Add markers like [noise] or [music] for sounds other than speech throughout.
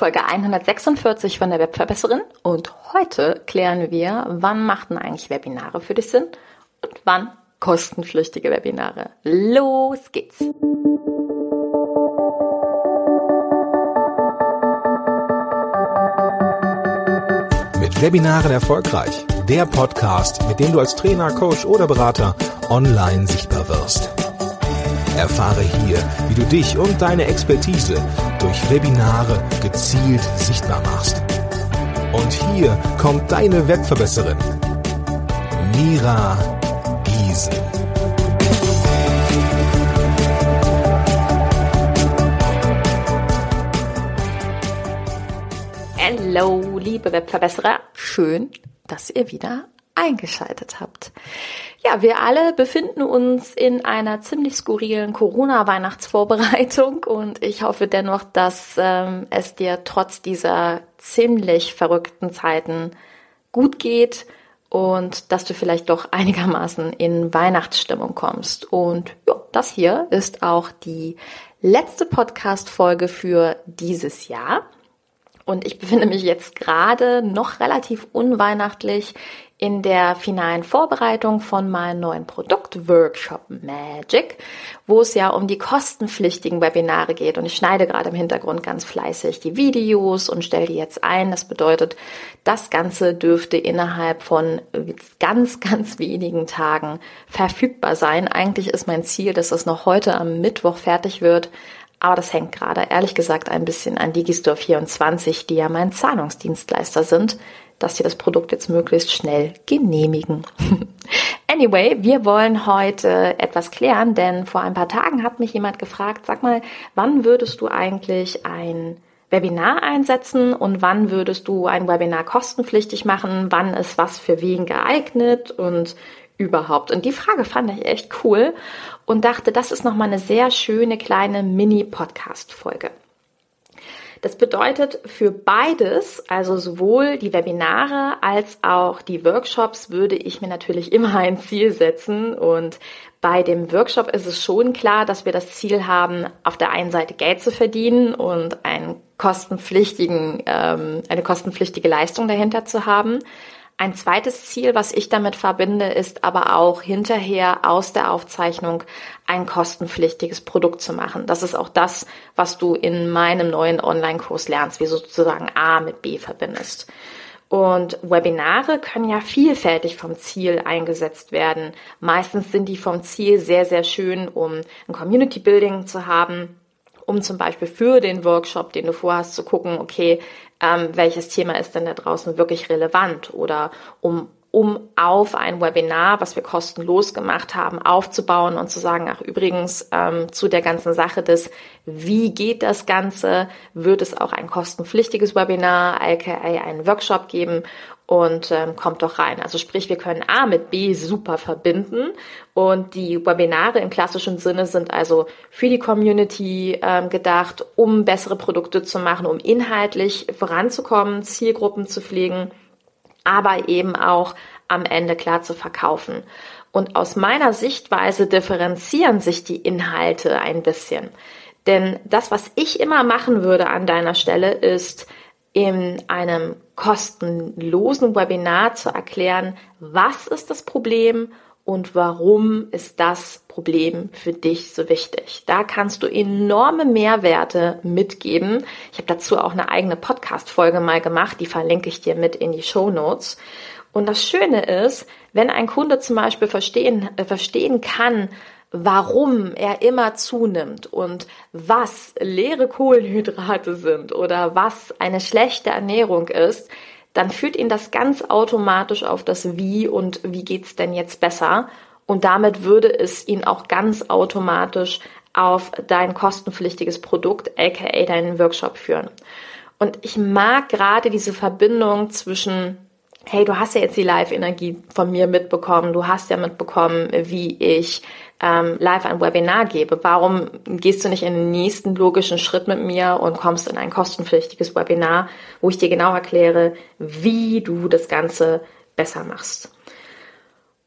Folge 146 von der Webverbesserin und heute klären wir, wann machten eigentlich Webinare für dich Sinn und wann kostenpflichtige Webinare. Los geht's! Mit Webinaren erfolgreich. Der Podcast, mit dem du als Trainer, Coach oder Berater online sichtbar wirst. Erfahre hier, wie du dich und deine Expertise durch Webinare gezielt sichtbar machst. Und hier kommt deine Webverbesserin, Mira Giesen. Hallo, liebe Webverbesserer. Schön, dass ihr wieder eingeschaltet habt. Ja, wir alle befinden uns in einer ziemlich skurrilen Corona-Weihnachtsvorbereitung [laughs] und ich hoffe dennoch, dass ähm, es dir trotz dieser ziemlich verrückten Zeiten gut geht und dass du vielleicht doch einigermaßen in Weihnachtsstimmung kommst. Und ja, das hier ist auch die letzte Podcast-Folge für dieses Jahr. Und ich befinde mich jetzt gerade noch relativ unweihnachtlich in der finalen Vorbereitung von meinem neuen Produkt Workshop Magic, wo es ja um die kostenpflichtigen Webinare geht. Und ich schneide gerade im Hintergrund ganz fleißig die Videos und stelle die jetzt ein. Das bedeutet, das Ganze dürfte innerhalb von ganz, ganz wenigen Tagen verfügbar sein. Eigentlich ist mein Ziel, dass es noch heute am Mittwoch fertig wird. Aber das hängt gerade, ehrlich gesagt, ein bisschen an Digistore 24, die ja mein Zahlungsdienstleister sind dass sie das Produkt jetzt möglichst schnell genehmigen. [laughs] anyway, wir wollen heute etwas klären, denn vor ein paar Tagen hat mich jemand gefragt, sag mal, wann würdest du eigentlich ein Webinar einsetzen und wann würdest du ein Webinar kostenpflichtig machen? Wann ist was für wen geeignet und überhaupt? Und die Frage fand ich echt cool und dachte, das ist nochmal eine sehr schöne kleine Mini-Podcast-Folge. Das bedeutet für beides, also sowohl die Webinare als auch die Workshops, würde ich mir natürlich [laughs] immer ein Ziel setzen. Und bei dem Workshop ist es schon klar, dass wir das Ziel haben, auf der einen Seite Geld zu verdienen und einen kostenpflichtigen, ähm, eine kostenpflichtige Leistung dahinter zu haben. Ein zweites Ziel, was ich damit verbinde, ist aber auch hinterher aus der Aufzeichnung ein kostenpflichtiges Produkt zu machen. Das ist auch das, was du in meinem neuen Online-Kurs lernst, wie sozusagen A mit B verbindest. Und Webinare können ja vielfältig vom Ziel eingesetzt werden. Meistens sind die vom Ziel sehr, sehr schön, um ein Community Building zu haben, um zum Beispiel für den Workshop, den du vorhast, zu gucken, okay, ähm, welches Thema ist denn da draußen wirklich relevant? Oder um um auf ein Webinar, was wir kostenlos gemacht haben, aufzubauen und zu sagen, ach übrigens ähm, zu der ganzen Sache des, wie geht das Ganze, wird es auch ein kostenpflichtiges Webinar, aka einen Workshop geben und ähm, kommt doch rein. Also sprich, wir können A mit B super verbinden und die Webinare im klassischen Sinne sind also für die Community ähm, gedacht, um bessere Produkte zu machen, um inhaltlich voranzukommen, Zielgruppen zu pflegen, aber eben auch am Ende klar zu verkaufen. Und aus meiner Sichtweise differenzieren sich die Inhalte ein bisschen. Denn das, was ich immer machen würde an deiner Stelle, ist, in einem kostenlosen Webinar zu erklären, was ist das Problem und warum ist das Problem für dich so wichtig. Da kannst du enorme Mehrwerte mitgeben. Ich habe dazu auch eine eigene Podcast-Folge mal gemacht, die verlinke ich dir mit in die Show Notes. Und das Schöne ist, wenn ein Kunde zum Beispiel verstehen, äh, verstehen kann, warum er immer zunimmt und was leere Kohlenhydrate sind oder was eine schlechte Ernährung ist, dann führt ihn das ganz automatisch auf das Wie und wie geht's denn jetzt besser? Und damit würde es ihn auch ganz automatisch auf dein kostenpflichtiges Produkt, aka deinen Workshop führen. Und ich mag gerade diese Verbindung zwischen hey, du hast ja jetzt die Live-Energie von mir mitbekommen, du hast ja mitbekommen, wie ich ähm, live ein Webinar gebe. Warum gehst du nicht in den nächsten logischen Schritt mit mir und kommst in ein kostenpflichtiges Webinar, wo ich dir genau erkläre, wie du das Ganze besser machst?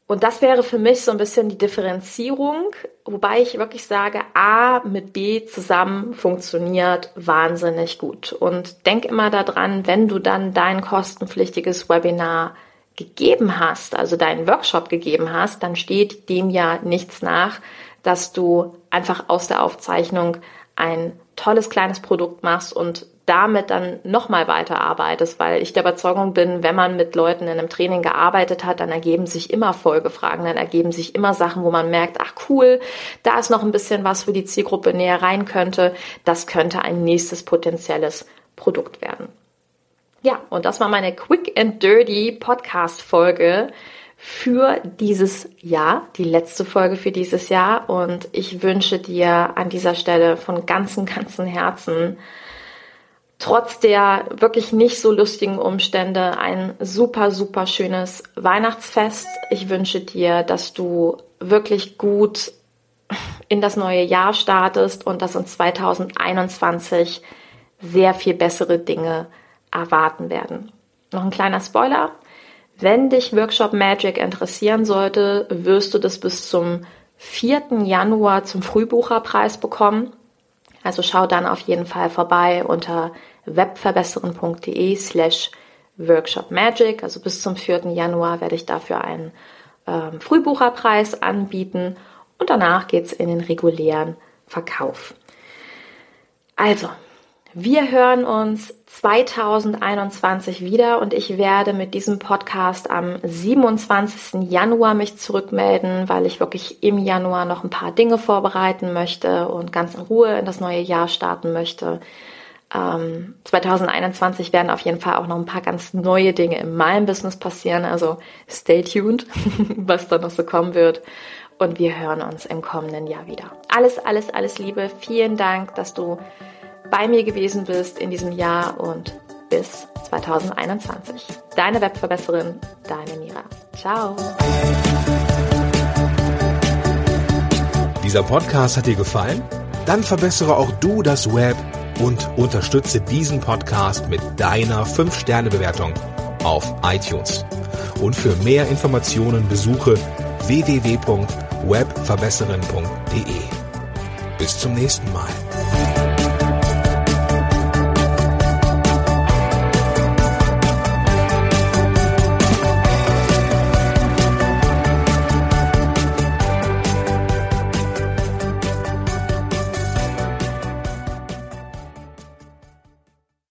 Und das wäre für mich so ein bisschen die Differenzierung, wobei ich wirklich sage, A mit B zusammen funktioniert wahnsinnig gut. Und denk immer daran, wenn du dann dein kostenpflichtiges Webinar gegeben hast, also deinen Workshop gegeben hast, dann steht dem ja nichts nach, dass du einfach aus der Aufzeichnung ein tolles kleines Produkt machst und damit dann nochmal weiterarbeitest, weil ich der Überzeugung bin, wenn man mit Leuten in einem Training gearbeitet hat, dann ergeben sich immer Folgefragen, dann ergeben sich immer Sachen, wo man merkt, ach cool, da ist noch ein bisschen was für die Zielgruppe näher rein könnte. Das könnte ein nächstes potenzielles Produkt werden. Ja, und das war meine Quick and Dirty Podcast Folge für dieses Jahr, die letzte Folge für dieses Jahr. Und ich wünsche dir an dieser Stelle von ganzem, ganzem Herzen trotz der wirklich nicht so lustigen Umstände ein super, super schönes Weihnachtsfest. Ich wünsche dir, dass du wirklich gut in das neue Jahr startest und dass uns 2021 sehr viel bessere Dinge erwarten werden. Noch ein kleiner Spoiler. Wenn dich Workshop Magic interessieren sollte, wirst du das bis zum 4. Januar zum Frühbucherpreis bekommen. Also schau dann auf jeden Fall vorbei unter webverbessern.de slash Workshop Magic. Also bis zum 4. Januar werde ich dafür einen ähm, Frühbucherpreis anbieten und danach geht's in den regulären Verkauf. Also, wir hören uns 2021 wieder und ich werde mit diesem Podcast am 27. Januar mich zurückmelden, weil ich wirklich im Januar noch ein paar Dinge vorbereiten möchte und ganz in Ruhe in das neue Jahr starten möchte. Ähm, 2021 werden auf jeden Fall auch noch ein paar ganz neue Dinge in meinem Business passieren, also stay tuned, [laughs] was da noch so kommen wird. Und wir hören uns im kommenden Jahr wieder. Alles, alles, alles Liebe. Vielen Dank, dass du bei mir gewesen bist in diesem Jahr und bis 2021. Deine Webverbesserin, deine Mira. Ciao. Dieser Podcast hat dir gefallen? Dann verbessere auch du das Web und unterstütze diesen Podcast mit deiner 5-Sterne-Bewertung auf iTunes. Und für mehr Informationen besuche www.webverbesserin.de. Bis zum nächsten Mal.